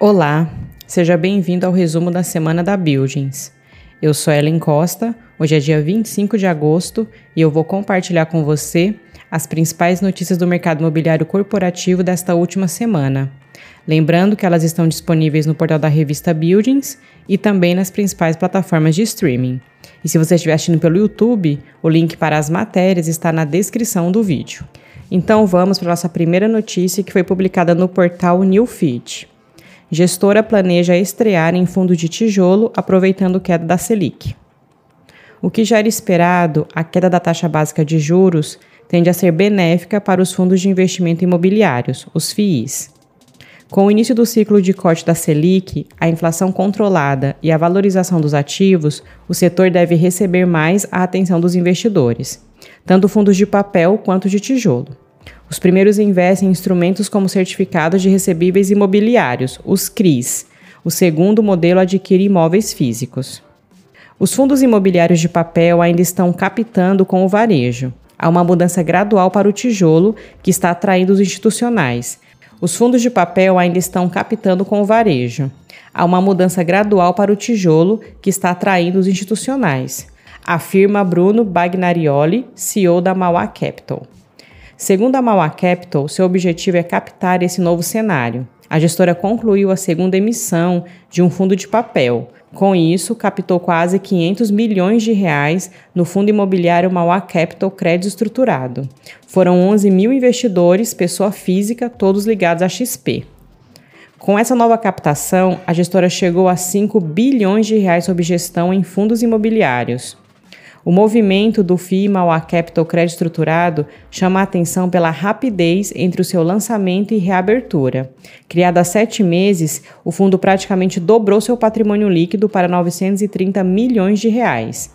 Olá, seja bem-vindo ao resumo da semana da Buildings. Eu sou Ellen Costa, hoje é dia 25 de agosto e eu vou compartilhar com você as principais notícias do mercado imobiliário corporativo desta última semana. Lembrando que elas estão disponíveis no portal da revista Buildings e também nas principais plataformas de streaming. E se você estiver assistindo pelo YouTube, o link para as matérias está na descrição do vídeo. Então vamos para a nossa primeira notícia que foi publicada no portal Newfeed. Gestora planeja estrear em fundo de tijolo, aproveitando queda da Selic. O que já era esperado, a queda da taxa básica de juros tende a ser benéfica para os fundos de investimento imobiliários, os FIIs. Com o início do ciclo de corte da Selic, a inflação controlada e a valorização dos ativos, o setor deve receber mais a atenção dos investidores, tanto fundos de papel quanto de tijolo. Os primeiros investem em instrumentos como certificados de recebíveis imobiliários, os CRIs. O segundo modelo adquire imóveis físicos. Os fundos imobiliários de papel ainda estão captando com o varejo. Há uma mudança gradual para o tijolo, que está atraindo os institucionais. Os fundos de papel ainda estão captando com o varejo. Há uma mudança gradual para o tijolo, que está atraindo os institucionais. Afirma Bruno Bagnarioli, CEO da Mauá Capital. Segundo a Mauá Capital, seu objetivo é captar esse novo cenário. A gestora concluiu a segunda emissão de um fundo de papel. Com isso, captou quase 500 milhões de reais no fundo imobiliário Mauá Capital Crédito Estruturado. Foram 11 mil investidores, pessoa física, todos ligados à XP. Com essa nova captação, a gestora chegou a 5 bilhões de reais sob gestão em fundos imobiliários. O movimento do FII Mauá Capital Crédito Estruturado chama a atenção pela rapidez entre o seu lançamento e reabertura. Criado há sete meses, o fundo praticamente dobrou seu patrimônio líquido para 930 milhões de reais.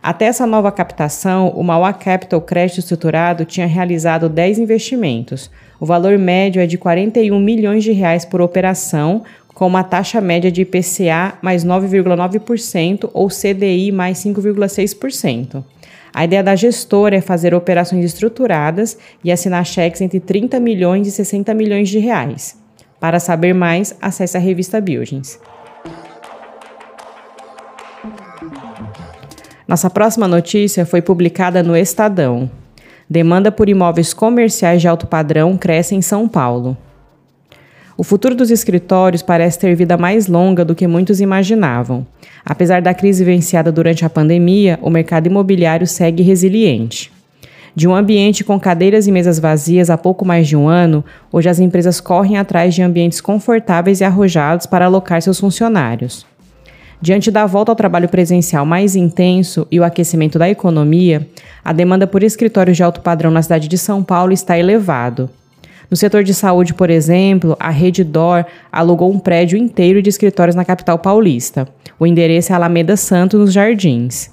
Até essa nova captação, o Mauá Capital Crédito Estruturado tinha realizado 10 investimentos. O valor médio é de 41 milhões de reais por operação, com uma taxa média de IPCA mais 9,9% ou CDI mais 5,6%. A ideia da gestora é fazer operações estruturadas e assinar cheques entre 30 milhões e 60 milhões de reais. Para saber mais, acesse a revista Buildings. Nossa próxima notícia foi publicada no Estadão. Demanda por imóveis comerciais de alto padrão cresce em São Paulo. O futuro dos escritórios parece ter vida mais longa do que muitos imaginavam. Apesar da crise vivenciada durante a pandemia, o mercado imobiliário segue resiliente. De um ambiente com cadeiras e mesas vazias há pouco mais de um ano, hoje as empresas correm atrás de ambientes confortáveis e arrojados para alocar seus funcionários. Diante da volta ao trabalho presencial mais intenso e o aquecimento da economia, a demanda por escritórios de alto padrão na cidade de São Paulo está elevado. No setor de saúde, por exemplo, a Rede Dor alugou um prédio inteiro de escritórios na capital paulista. O endereço é Alameda Santos, nos Jardins.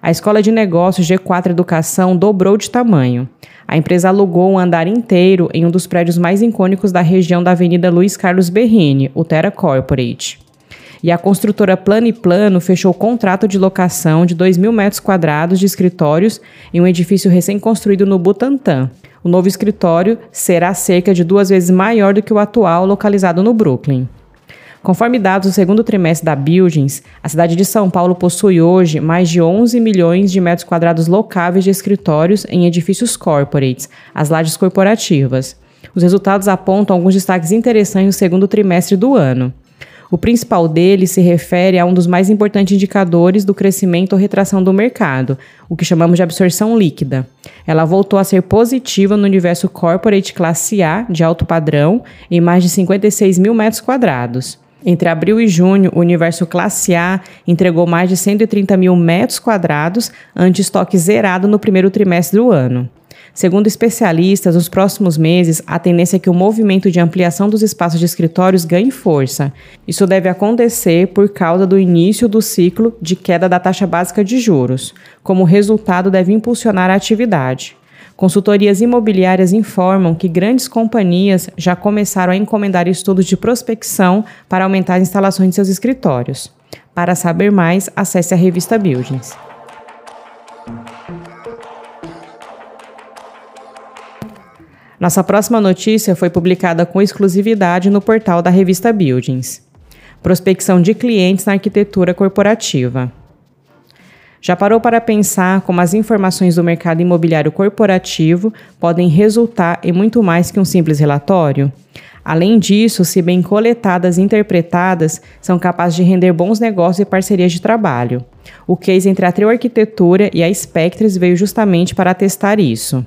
A Escola de Negócios G4 Educação dobrou de tamanho. A empresa alugou um andar inteiro em um dos prédios mais icônicos da região da Avenida Luiz Carlos Berrini, o Terra Corporate. E a construtora Plano e Plano fechou contrato de locação de 2 mil metros quadrados de escritórios em um edifício recém-construído no Butantã. O novo escritório será cerca de duas vezes maior do que o atual, localizado no Brooklyn. Conforme dados do segundo trimestre da Buildings, a cidade de São Paulo possui hoje mais de 11 milhões de metros quadrados locáveis de escritórios em edifícios corporates, as lajes corporativas. Os resultados apontam alguns destaques interessantes no segundo trimestre do ano. O principal deles se refere a um dos mais importantes indicadores do crescimento ou retração do mercado, o que chamamos de absorção líquida. Ela voltou a ser positiva no universo corporate classe A, de alto padrão, em mais de 56 mil metros quadrados. Entre abril e junho, o universo classe A entregou mais de 130 mil metros quadrados, ante estoque zerado no primeiro trimestre do ano. Segundo especialistas, nos próximos meses, a tendência é que o movimento de ampliação dos espaços de escritórios ganhe força. Isso deve acontecer por causa do início do ciclo de queda da taxa básica de juros. Como resultado, deve impulsionar a atividade. Consultorias imobiliárias informam que grandes companhias já começaram a encomendar estudos de prospecção para aumentar as instalações de seus escritórios. Para saber mais, acesse a revista Buildings. Nossa próxima notícia foi publicada com exclusividade no portal da revista Buildings. Prospecção de clientes na arquitetura corporativa. Já parou para pensar como as informações do mercado imobiliário corporativo podem resultar em muito mais que um simples relatório? Além disso, se bem coletadas e interpretadas, são capazes de render bons negócios e parcerias de trabalho. O case entre a Trio Arquitetura e a Spectres veio justamente para atestar isso.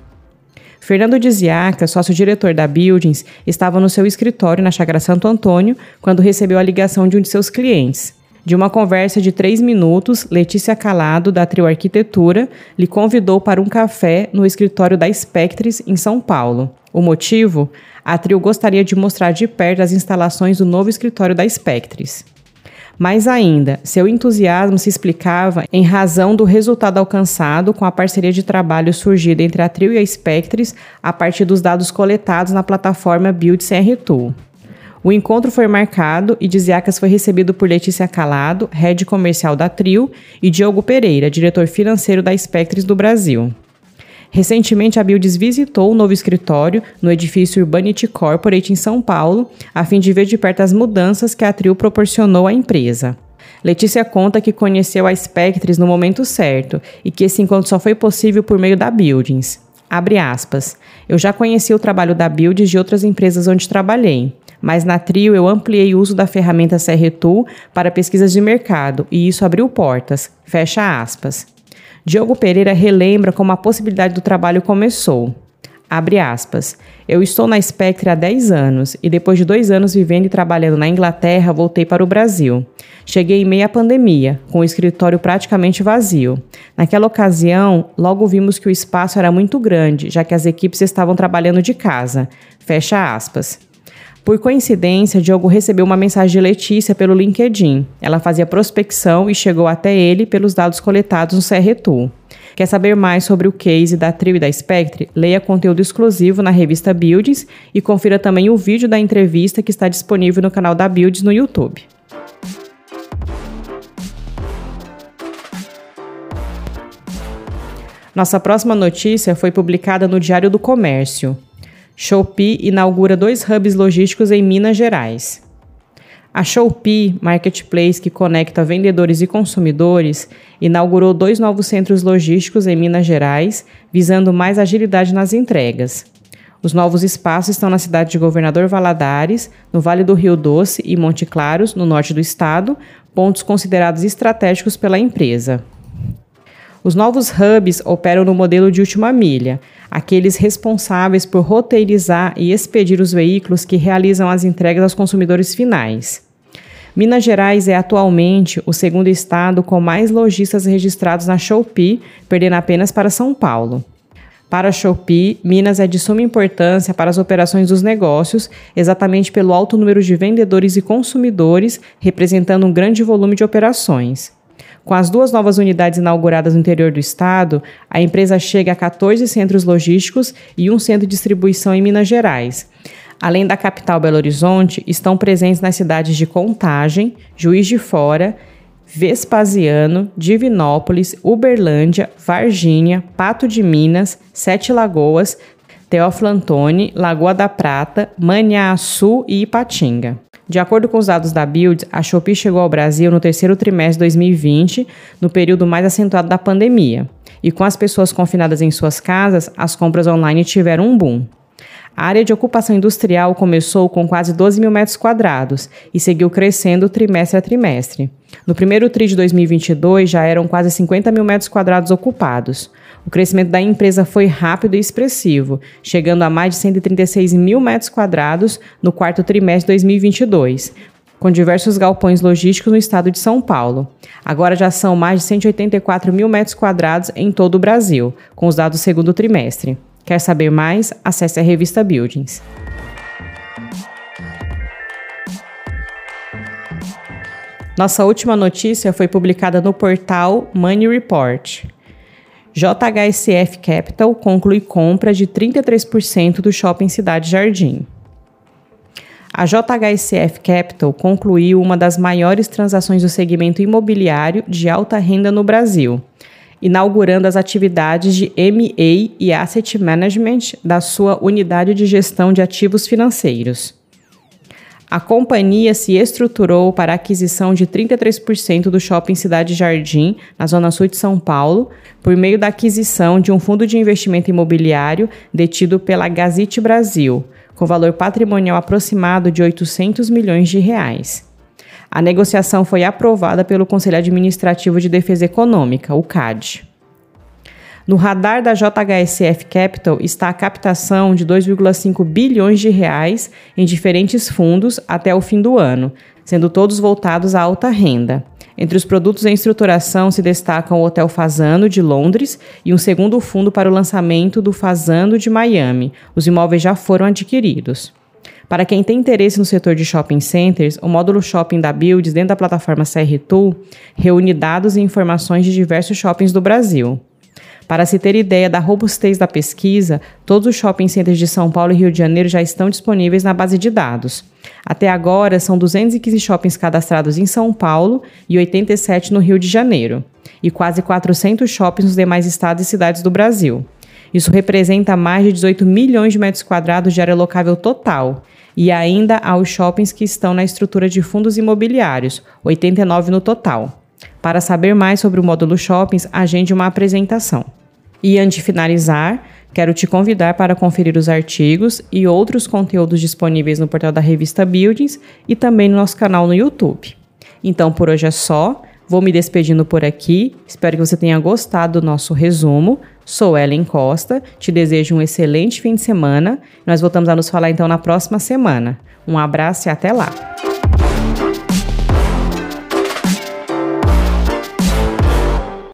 Fernando Diziaca, sócio-diretor da Buildings, estava no seu escritório na Chácara Santo Antônio quando recebeu a ligação de um de seus clientes. De uma conversa de três minutos, Letícia Calado, da Trio Arquitetura, lhe convidou para um café no escritório da Spectres, em São Paulo. O motivo? A Trio gostaria de mostrar de perto as instalações do novo escritório da Spectres. Mais ainda, seu entusiasmo se explicava em razão do resultado alcançado com a parceria de trabalho surgida entre a Trio e a Spectres a partir dos dados coletados na plataforma Build CR O encontro foi marcado e Diziacas foi recebido por Letícia Calado, head comercial da Trio, e Diogo Pereira, diretor financeiro da Spectres do Brasil. Recentemente, a Builds visitou o novo escritório no edifício Urbanity Corporate em São Paulo, a fim de ver de perto as mudanças que a Trio proporcionou à empresa. Letícia conta que conheceu a Spectres no momento certo e que esse encontro só foi possível por meio da Buildings. Abre aspas. Eu já conheci o trabalho da Buildings de outras empresas onde trabalhei, mas na Trio eu ampliei o uso da ferramenta CRTool para pesquisas de mercado e isso abriu portas. Fecha aspas. Diogo Pereira relembra como a possibilidade do trabalho começou. Abre aspas. Eu estou na Spectre há 10 anos e depois de dois anos vivendo e trabalhando na Inglaterra, voltei para o Brasil. Cheguei em meio à pandemia, com o escritório praticamente vazio. Naquela ocasião, logo vimos que o espaço era muito grande, já que as equipes estavam trabalhando de casa. Fecha aspas. Por coincidência, Diogo recebeu uma mensagem de Letícia pelo LinkedIn. Ela fazia prospecção e chegou até ele pelos dados coletados no CRTool. Quer saber mais sobre o case da Trio e da Spectre? Leia conteúdo exclusivo na revista Builds e confira também o vídeo da entrevista que está disponível no canal da Builds no YouTube. Nossa próxima notícia foi publicada no Diário do Comércio. Shopee inaugura dois hubs logísticos em Minas Gerais. A Shopee, marketplace que conecta vendedores e consumidores, inaugurou dois novos centros logísticos em Minas Gerais, visando mais agilidade nas entregas. Os novos espaços estão na cidade de Governador Valadares, no Vale do Rio Doce e Monte Claros, no norte do estado, pontos considerados estratégicos pela empresa. Os novos hubs operam no modelo de última milha, aqueles responsáveis por roteirizar e expedir os veículos que realizam as entregas aos consumidores finais. Minas Gerais é atualmente o segundo estado com mais lojistas registrados na Shopee, perdendo apenas para São Paulo. Para a Shopee, Minas é de suma importância para as operações dos negócios, exatamente pelo alto número de vendedores e consumidores, representando um grande volume de operações. Com as duas novas unidades inauguradas no interior do estado, a empresa chega a 14 centros logísticos e um centro de distribuição em Minas Gerais. Além da capital Belo Horizonte, estão presentes nas cidades de Contagem, Juiz de Fora, Vespasiano, Divinópolis, Uberlândia, Varginha, Pato de Minas, Sete Lagoas, Teófilo Antoni, Lagoa da Prata, Maniaçu e Ipatinga. De acordo com os dados da Build, a Shopee chegou ao Brasil no terceiro trimestre de 2020, no período mais acentuado da pandemia. E com as pessoas confinadas em suas casas, as compras online tiveram um boom. A área de ocupação industrial começou com quase 12 mil metros quadrados e seguiu crescendo trimestre a trimestre. No primeiro TRI de 2022, já eram quase 50 mil metros quadrados ocupados. O crescimento da empresa foi rápido e expressivo, chegando a mais de 136 mil metros quadrados no quarto trimestre de 2022, com diversos galpões logísticos no estado de São Paulo. Agora já são mais de 184 mil metros quadrados em todo o Brasil, com os dados do segundo trimestre. Quer saber mais? Acesse a revista Buildings. Nossa última notícia foi publicada no portal Money Report. JHSF Capital conclui compra de 33% do Shopping Cidade Jardim. A JHSF Capital concluiu uma das maiores transações do segmento imobiliário de alta renda no Brasil. inaugurando as atividades de MA e Asset Management da sua unidade de gestão de ativos financeiros. A companhia se estruturou para a aquisição de 33% do shopping Cidade Jardim, na zona sul de São Paulo, por meio da aquisição de um fundo de investimento imobiliário detido pela Gazite Brasil, com valor patrimonial aproximado de 800 milhões de reais. A negociação foi aprovada pelo Conselho Administrativo de Defesa Econômica, o CAD. No radar da JHSF Capital está a captação de 2,5 bilhões de reais em diferentes fundos até o fim do ano, sendo todos voltados à alta renda. Entre os produtos em estruturação se destacam o Hotel Fazano de Londres e um segundo fundo para o lançamento do Fazano de Miami. Os imóveis já foram adquiridos. Para quem tem interesse no setor de shopping centers, o módulo shopping da Builds dentro da plataforma CR Tool reúne dados e informações de diversos shoppings do Brasil. Para se ter ideia da robustez da pesquisa, todos os shopping centers de São Paulo e Rio de Janeiro já estão disponíveis na base de dados. Até agora, são 215 shoppings cadastrados em São Paulo e 87 no Rio de Janeiro, e quase 400 shoppings nos demais estados e cidades do Brasil. Isso representa mais de 18 milhões de metros quadrados de área locável total. E ainda há os shoppings que estão na estrutura de fundos imobiliários, 89 no total. Para saber mais sobre o módulo Shoppings, agende uma apresentação. E antes de finalizar, quero te convidar para conferir os artigos e outros conteúdos disponíveis no portal da revista Buildings e também no nosso canal no YouTube. Então, por hoje é só. Vou me despedindo por aqui. Espero que você tenha gostado do nosso resumo. Sou Ellen Costa. Te desejo um excelente fim de semana. Nós voltamos a nos falar então na próxima semana. Um abraço e até lá!